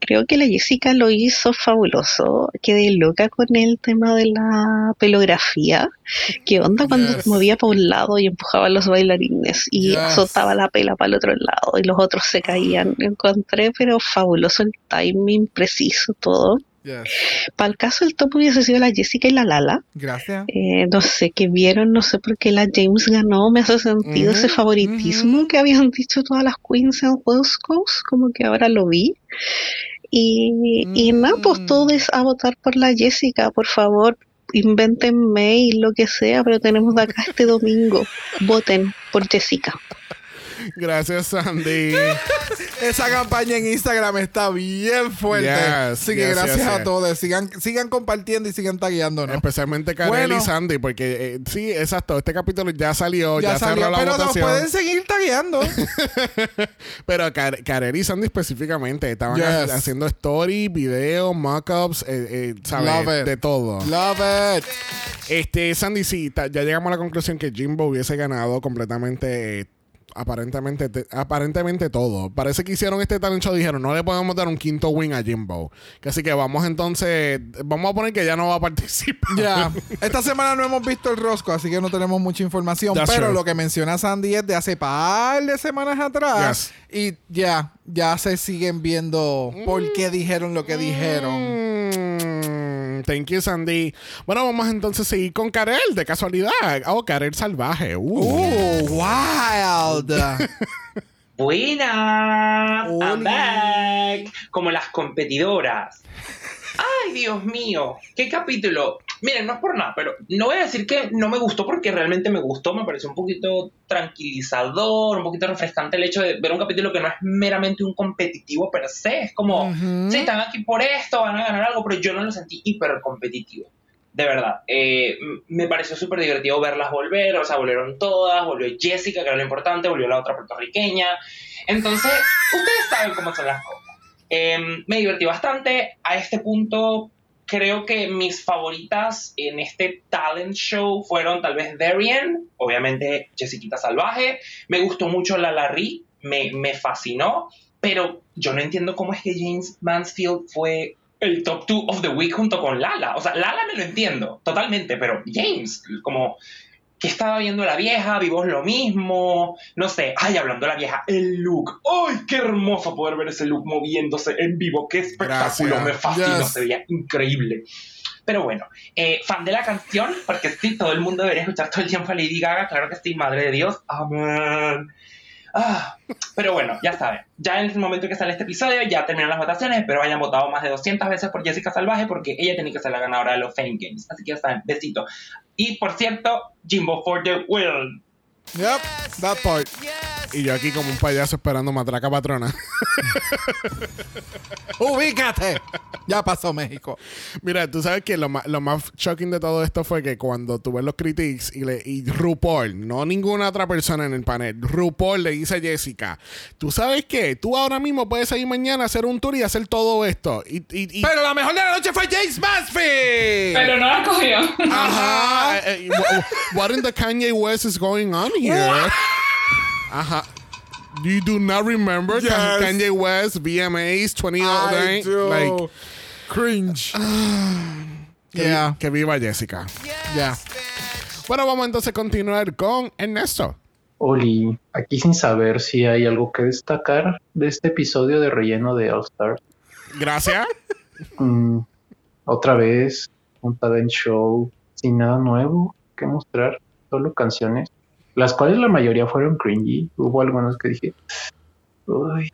Creo que la Jessica lo hizo fabuloso. Quedé loca con el tema de la pelografía. ¿Qué onda cuando Yes. movía para un lado y empujaba a los bailarines y Yes. azotaba la pela para el otro lado y los otros se caían? Encontré, pero fabuloso el timing, preciso todo. Yes. Para el caso, el top hubiese sido la Jessica y la Lala. Gracias. Eh, no sé qué vieron, no sé por qué la James ganó, me hace sentido ese favoritismo que habían dicho todas las queens en West Coast, como que ahora lo vi. Y, y nada, pues todos a votar por la Jessica, por favor, inventen mail, lo que sea, pero tenemos de acá este domingo. Voten por Jessica. Gracias, Sandy. <laughs> Esa campaña en Instagram está bien fuerte. Yes, Así que yes, gracias yes, a todos. Sigan, sigan compartiendo y sigan tagueándonos. Especialmente Karel Bueno. y Sandy, porque eh, sí, exacto, este capítulo ya salió, ya, ya salió, cerró la pero nos votación. pueden seguir tagueando. <laughs> Pero Kar- Karel y Sandy específicamente estaban ha- haciendo stories, videos, mockups, eh, eh, ¿sabes? Love it. De todo. Love it. Este, Sandy, sí, ya llegamos a la conclusión que Jimbo hubiese ganado completamente. Aparentemente, te- aparentemente todo. Parece que hicieron este talent show. Dijeron, no le podemos dar un quinto win a Jimbo. Que Así que vamos entonces. Vamos a poner que ya no va a participar. Ya. <laughs> Esta semana no hemos visto el rosco, así que no tenemos mucha información. That's pero true. lo que menciona Sandy es de hace par de semanas atrás. Y ya, ya se siguen viendo por qué dijeron lo que dijeron. Thank you, Sandy. Bueno, vamos entonces a seguir con Karel, de casualidad. Oh, Karel salvaje. Uh. Uh, wild. <laughs> Buenas, Oli. I'm back. Como las competidoras. Ay, Dios mío, qué capítulo. Miren, no es por nada, pero no voy a decir que no me gustó porque realmente me gustó. Me pareció un poquito tranquilizador, un poquito refrescante el hecho de ver un capítulo que no es meramente un competitivo per se. Es como, Ujú. sí, están aquí por esto, van a ganar algo, pero yo no lo sentí hiper competitivo. De verdad, eh, me pareció súper divertido verlas volver, o sea, volvieron todas, volvió Jessica, que era lo importante, volvió la otra puertorriqueña. Entonces, ustedes saben cómo son las cosas. Eh, me divertí bastante. A este punto, creo que mis favoritas en este talent show fueron tal vez Darian, obviamente Jessiquita Salvaje. Me gustó mucho la Larry, me, me fascinó, pero yo no entiendo cómo es que James Mansfield fue el top 2 of the week junto con Lala. O sea, Lala me lo entiendo totalmente, pero James, como que estaba viendo la vieja, vimos lo mismo, no sé, ay, hablando de la vieja, el look, ay, qué hermoso poder ver ese look moviéndose en vivo, qué espectáculo, Gracias. me fascinó, Yes. se veía increíble. Pero bueno, eh, fan de la canción, porque sí, todo el mundo debería escuchar todo el tiempo a Lady Gaga, claro que sí, madre de Dios, amén. Ah, pero bueno, ya saben, ya en el momento que sale este episodio, ya terminan las votaciones, espero hayan votado más de 200 veces por Jessica Salvaje, porque ella tenía que ser la ganadora de los Fame Games, así que ya saben, besito. Y por cierto, Jimbo for the win. Yep, that part. Y yo aquí como un payaso esperando matraca patrona. <laughs> Ubícate. Ya pasó México. Mira, tú sabes que lo más, lo más shocking de todo esto fue que cuando tú ves los critiques y, le, y RuPaul, no ninguna otra persona en el panel, RuPaul le dice a Jessica, tú sabes qué, tú ahora mismo puedes ir mañana a hacer un tour y hacer todo esto. Y, y- y- Pero la mejor de la noche fue James Mansfield. Pero no la cogió. Ajá. eh, eh, wha- what in the Kanye West is going on here? Ajá. You do not remember Yes. Kanye West, VMAs, 2009? I do. Like, Cringe. <sighs> que, Yeah. que viva Jessica. Ya. Bueno, vamos entonces a continuar con Ernesto. Oli, aquí sin saber si hay algo que destacar de este episodio de relleno de All Star. Gracias. Mm, otra vez, un talent show sin nada nuevo que mostrar, solo canciones, las cuales la mayoría fueron cringy. Hubo algunas que dije, uy.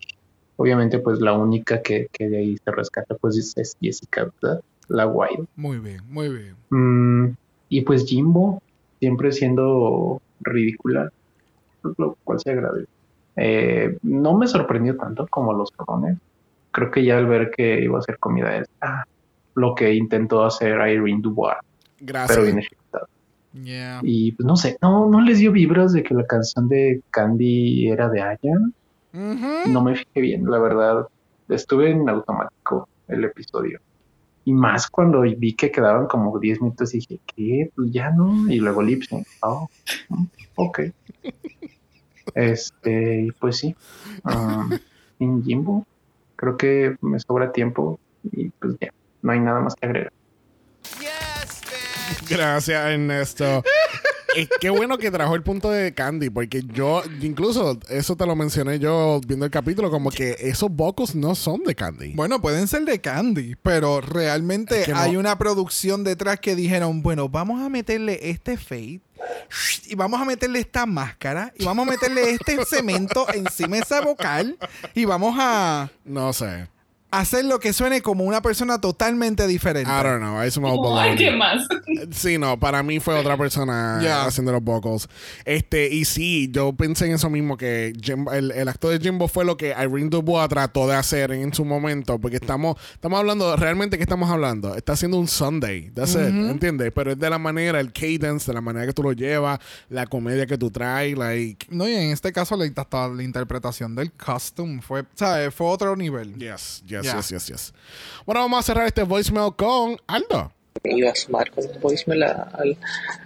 Obviamente, pues la única que, que de ahí se rescata, pues es, es Jessica, ¿verdad? La Wild. Muy bien, muy bien. Mm, y pues Jimbo, siempre siendo ridícula, lo cual se agradece. Eh, no me sorprendió tanto como los cabrones. Creo que ya al ver que iba a ser comida es ah, lo que intentó hacer Irene Dubois, Gracias. pero bien ejecutado. Yeah. Y pues no sé, no, no les dio vibras de que la canción de Candy era de Aya. No me fijé bien, la verdad. Estuve en automático el episodio. Y más cuando vi que quedaban como 10 minutos y dije, ¿qué? Pues ya no. Y luego lip sync. Oh, ok. Este, pues sí. Um, en Jimbo, creo que me sobra tiempo y pues ya, no hay nada más que agregar. <laughs> Gracias, Ernesto. es que bueno que trajo el punto de Candy, porque yo, incluso eso te lo mencioné yo viendo el capítulo, como que esos vocals no son de Candy. Bueno, pueden ser de Candy, pero realmente Es que no. hay una producción detrás que dijeron, bueno, vamos a meterle este fade y vamos a meterle esta máscara y vamos a meterle este cemento encima de esa vocal y vamos a No sé. Hacer lo que suene como una persona totalmente diferente. I don't know. Me Como alguien más. <laughs> Sí, no, para mí fue otra persona Ya. haciendo los vocals. Este, y sí, yo pensé en eso mismo, que Jim- el, el actor de Jimbo fue lo que Irene Dubois trató de hacer en, su momento, porque estamos, estamos hablando, realmente, ¿qué estamos hablando? Está haciendo un Sunday, that's it, Ujú. ¿entiendes? Pero es de la manera, el cadence, de la manera que tú lo llevas, la comedia que tú traes, like... No, y en este caso la, hasta la interpretación del costume fue, ¿sabes? Fue otro nivel. Yes, yes, Ya. yes, yes, yes. Bueno, vamos a cerrar este voicemail con Aldo. iba a sumar con un voicemail al,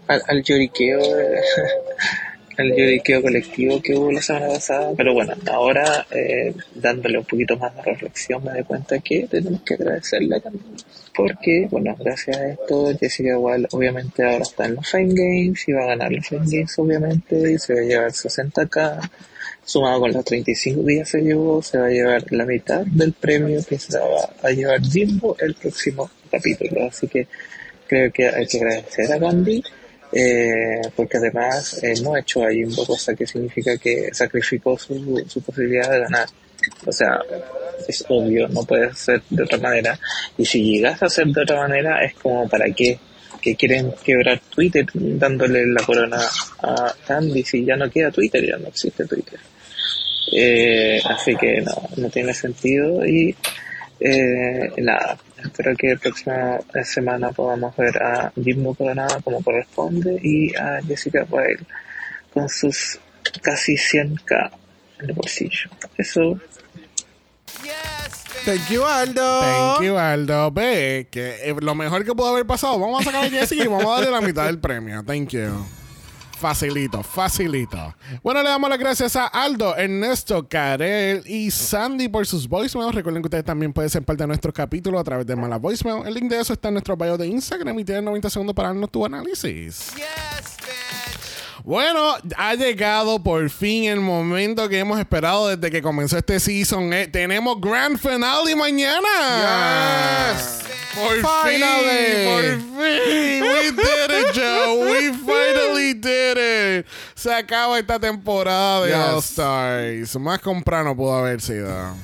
al, al lloriqueo <laughs> al lloriqueo colectivo que hubo la semana pasada pero bueno ahora eh, dándole un poquito más de reflexión me doy cuenta que tenemos que agradecerle Camila porque bueno gracias a esto Jessica igual obviamente ahora está en los Fame Games y va a ganar los Fame Games obviamente y se va a llevar 60k sumado con los 35 días se llevó, se va a llevar la mitad del premio que se va a llevar Jimbo el próximo capítulo. Así que creo que hay que agradecer a Gandhi, eh, porque además eh, no hecho a Jimbo, cosa que significa que sacrificó su, su posibilidad de ganar. O sea, es obvio, no puede ser de otra manera. Y si llegas a ser de otra manera, es como para qué que quieren quebrar Twitter dándole la corona a Candy si ya no queda Twitter, ya no existe Twitter. Eh, así que no, no tiene sentido y eh, nada, espero que la próxima semana podamos ver a Jimbo Coronada como corresponde y a Jessica Wilde con sus casi 100k en el bolsillo. Eso Thank you, Aldo. Thank you, Aldo. Ve que eh, lo mejor que pudo haber pasado, vamos a sacar a Jessica y vamos a darle la mitad del premio. Thank you. Facilito, facilito. Bueno, le damos las gracias a Aldo, Ernesto, Karel y Sandy por sus voicemails. Recuerden que ustedes también pueden ser parte de nuestros capítulos a través de Mala Voicemail. El link de eso está en nuestro bio de Instagram y tienes 90 segundos para darnos tu análisis. Bueno, ha llegado por fin el momento que hemos esperado desde que comenzó este season. Eh, tenemos Grand Finale mañana. Por Finally. fin, por fin. We did it, Joe. We <laughs> finally did it. Se acaba esta temporada de Yes. All Stars. Más temprano pudo haber sido.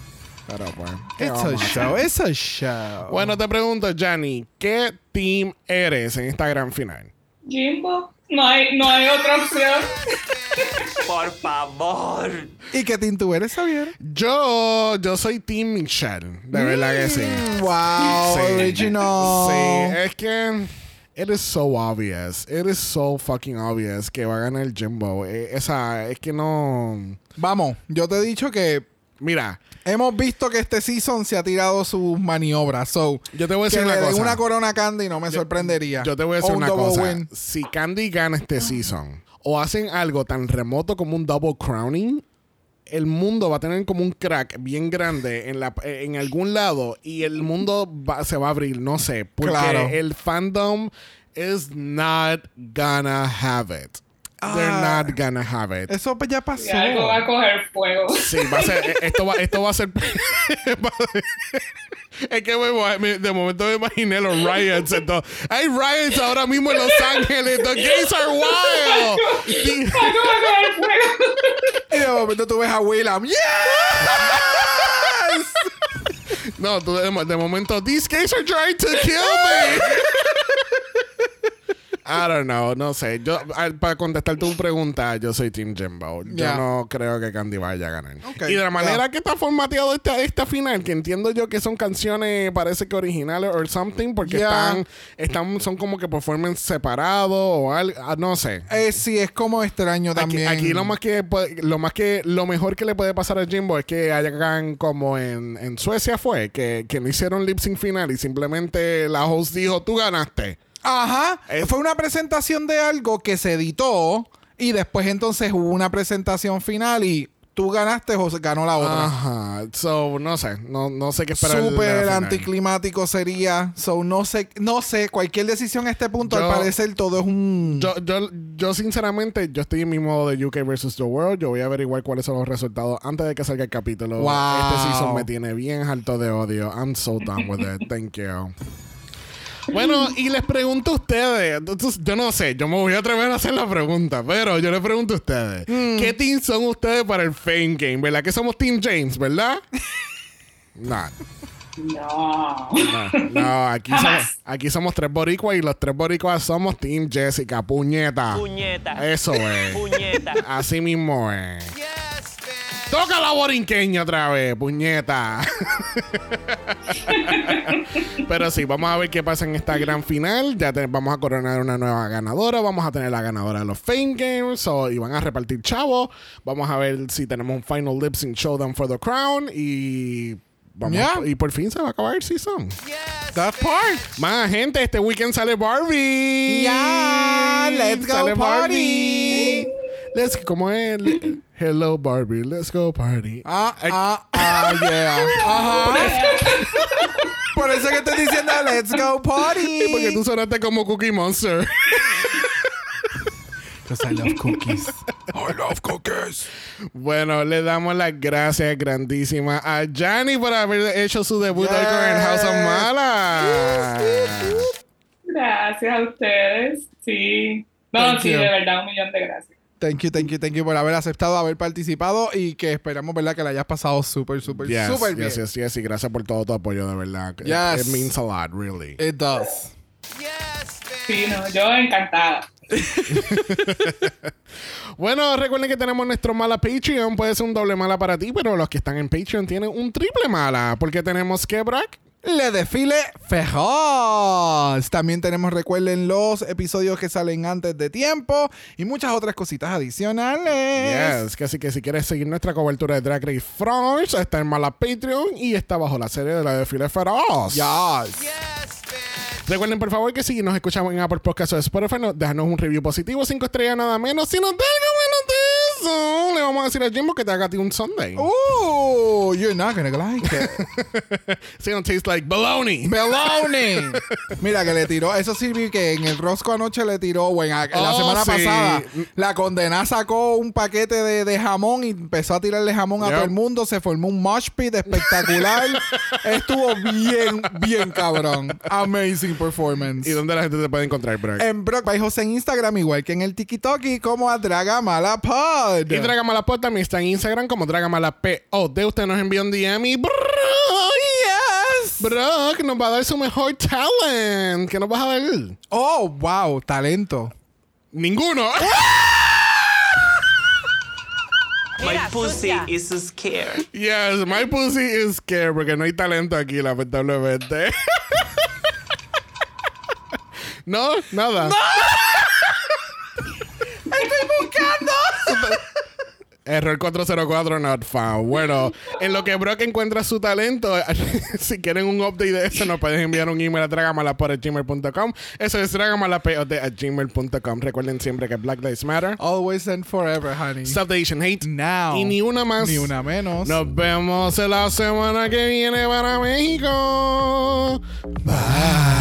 Pero pues. ¿qué It's a show, it's a show. Bueno, te pregunto, Gianni, ¿qué team eres en esta gran final? Jimbo, no hay, no hay otra opción. <laughs> Por favor. ¿Y qué team tú eres, Javier? Yo, yo soy Team Michelle, de verdad que sí. Mm, Wow, Sí. original. Sí, es que it is so obvious. It is so fucking obvious que va a ganar Jimbo. Eh, esa, es que no. Vamos, yo te he dicho que Mira, hemos visto que este season se ha tirado sus maniobras. So, yo te voy a que decir le una cosa. una corona a Candy no me sorprendería. Yo te voy a decir O una cosa. win. Si Candy gana este season o hacen algo tan remoto como un double crowning, el mundo va a tener como un crack bien grande en, la, en algún lado y el mundo va- se va a abrir, no sé, porque Claro. el fandom is not gonna have it. They're Ah. not gonna have it. Eso ya pasó. Y algo va a coger fuego. Sí, va a ser, <laughs> esto va, esto va a ser. <laughs> es que me- de momento me imaginé los riots. Entonces, hay riots ahora mismo en Los Ángeles. The gays are wild. Algo va a coger fuego. Y de momento tú ves a Willam. ¡Yes! No, tú de, de momento, these gays are trying to kill me. I don't know, no sé. Yo, ah, para contestar tu pregunta, yo soy Team Jimbo. Yo no creo que Candy vaya a ganar. Y de la manera que está formateado esta, esta final, que entiendo yo que son canciones, parece que originales or something, porque están, están, son como que performance separados o algo, ah, no sé. Eh, sí, es como extraño también. aquí lo más que lo más que lo mejor que le puede pasar a Jimbo es que hagan como en, en Suecia fue que, que no hicieron lip sync final y simplemente la host dijo tú ganaste Ajá. Es- Fue una presentación de algo que se editó y después entonces hubo una presentación final y tú ganaste o ganó la otra. Ajá. So, no sé. No, no sé qué esperar. Súper anticlimático sería. So, no sé, no sé, cualquier decisión a este punto, Yo- al parecer todo es un. Yo, yo, yo, sinceramente, yo estoy en mi modo de UK versus The World. Yo voy a averiguar cuáles son los resultados antes de que salga el capítulo. Wow. Este season me tiene bien alto de odio. I'm so done with it. Thank you. Bueno, y les pregunto a ustedes, entonces, yo no sé, yo me voy a atrever a hacer la pregunta, pero yo les pregunto a ustedes, Mm. ¿qué team son ustedes para el Fame Game? ¿Verdad que somos Team James, verdad? <laughs> no, No. no, no, aquí somos, aquí somos tres boricuas y los tres boricuas somos Team Jessica, puñeta. Puñeta. Eso es. Puñeta. Así mismo es. Toca la borinqueña otra vez, puñeta. Pero sí, vamos a ver qué pasa en esta gran final. Ya te- vamos a coronar una nueva ganadora. Vamos a tener la ganadora de los Fame Games. so- y van a repartir chavos. Vamos a ver si tenemos un final lip sync showdown for the crown. Y. Vamos, Yeah. Y por fin se va a acabar el season. That part. Más gente, este weekend sale Barbie. Yeah, let's go Sale party. Let's, ¿Cómo es? Hello Barbie, let's go party. Ah, ah, ah, yeah. Ajá. Por eso que estoy diciendo, let's go party. Porque tú sonaste como Cookie Monster. Because I love cookies. I love cookies. Bueno, le damos las gracias grandísimas a Jani por haber hecho su debut hoy con el House of Mala. Gracias a ustedes. Sí. No, Thank sí, you. de verdad, un millón de gracias. Thank you, thank you, thank you por haber aceptado, haber participado y que esperamos, ¿verdad? Que la hayas pasado súper, súper, Yes, súper bien. yes, yes, yes, y gracias por todo tu apoyo, de verdad. It- Yes. It, means a lot, really. It does. Sí, no, yo encantada. <laughs> Bueno, recuerden que tenemos nuestro mala Patreon. Puede ser un doble mala para ti, pero los que están en Patreon tienen un triple mala. Porque tenemos que, Brock. Le desfile feroz. También tenemos, recuerden, los episodios que salen antes de tiempo y muchas otras cositas adicionales. Yes, que así que si quieres seguir nuestra cobertura de Drag Race France, está en Mala Patreon y está bajo la serie de la desfile feroz. Yes. Recuerden, por favor, que si nos escuchamos en Apple Podcasts o Spotify, no- déjanos un review positivo, cinco estrellas nada menos. Si nos da algo menos de eso, le vamos a decir a Jimbo que te haga a ti un Sunday. Ooh, you're not gonna like it. <laughs> Si no taste like baloney. Meloni. <laughs> Mira que le tiró, eso sí vi que en el Rosco anoche le tiró, o en, a- en la Oh, semana sí. pasada, la condena sacó un paquete de, de jamón y empezó a tirarle jamón a todo el mundo, se formó un mosh pit espectacular. <laughs> Estuvo bien, bien cabrón. Amazing performance. ¿Y dónde la gente te puede encontrar, Brock? En Brock by José en Instagram, igual que en el TikTok y como a Dragamala Pod. Y Dragamalapod también está en Instagram como Dragamalapod. Usted nos envió un DM y... Bro, Yes. Brock nos va a dar su mejor talent. ¿Qué nos vas a dar? Oh, wow, talento. Ninguno. <laughs> My Mira, pussy sucia. is scared. Yes, my pussy is scared porque no hay talento aquí, lamentablemente. <laughs> no, nada. ¡Estoy Error 404 not found. Bueno, <laughs> en lo que Brock encuentra su talento, <laughs> si quieren un update de eso, nos pueden enviar un email a dragamalapod.gmail.com. Eso es dragamalapod.gmail.com. Recuerden siempre que Black Lives Matter. Always and forever, honey. Stop the Asian hate. Now. Y ni una más. Ni una menos. Nos vemos la semana que viene para México. Bye.